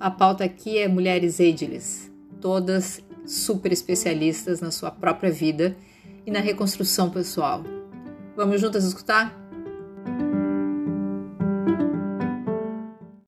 A pauta aqui é mulheres ageless, todas super especialistas na sua própria vida e na reconstrução pessoal. Vamos juntas escutar?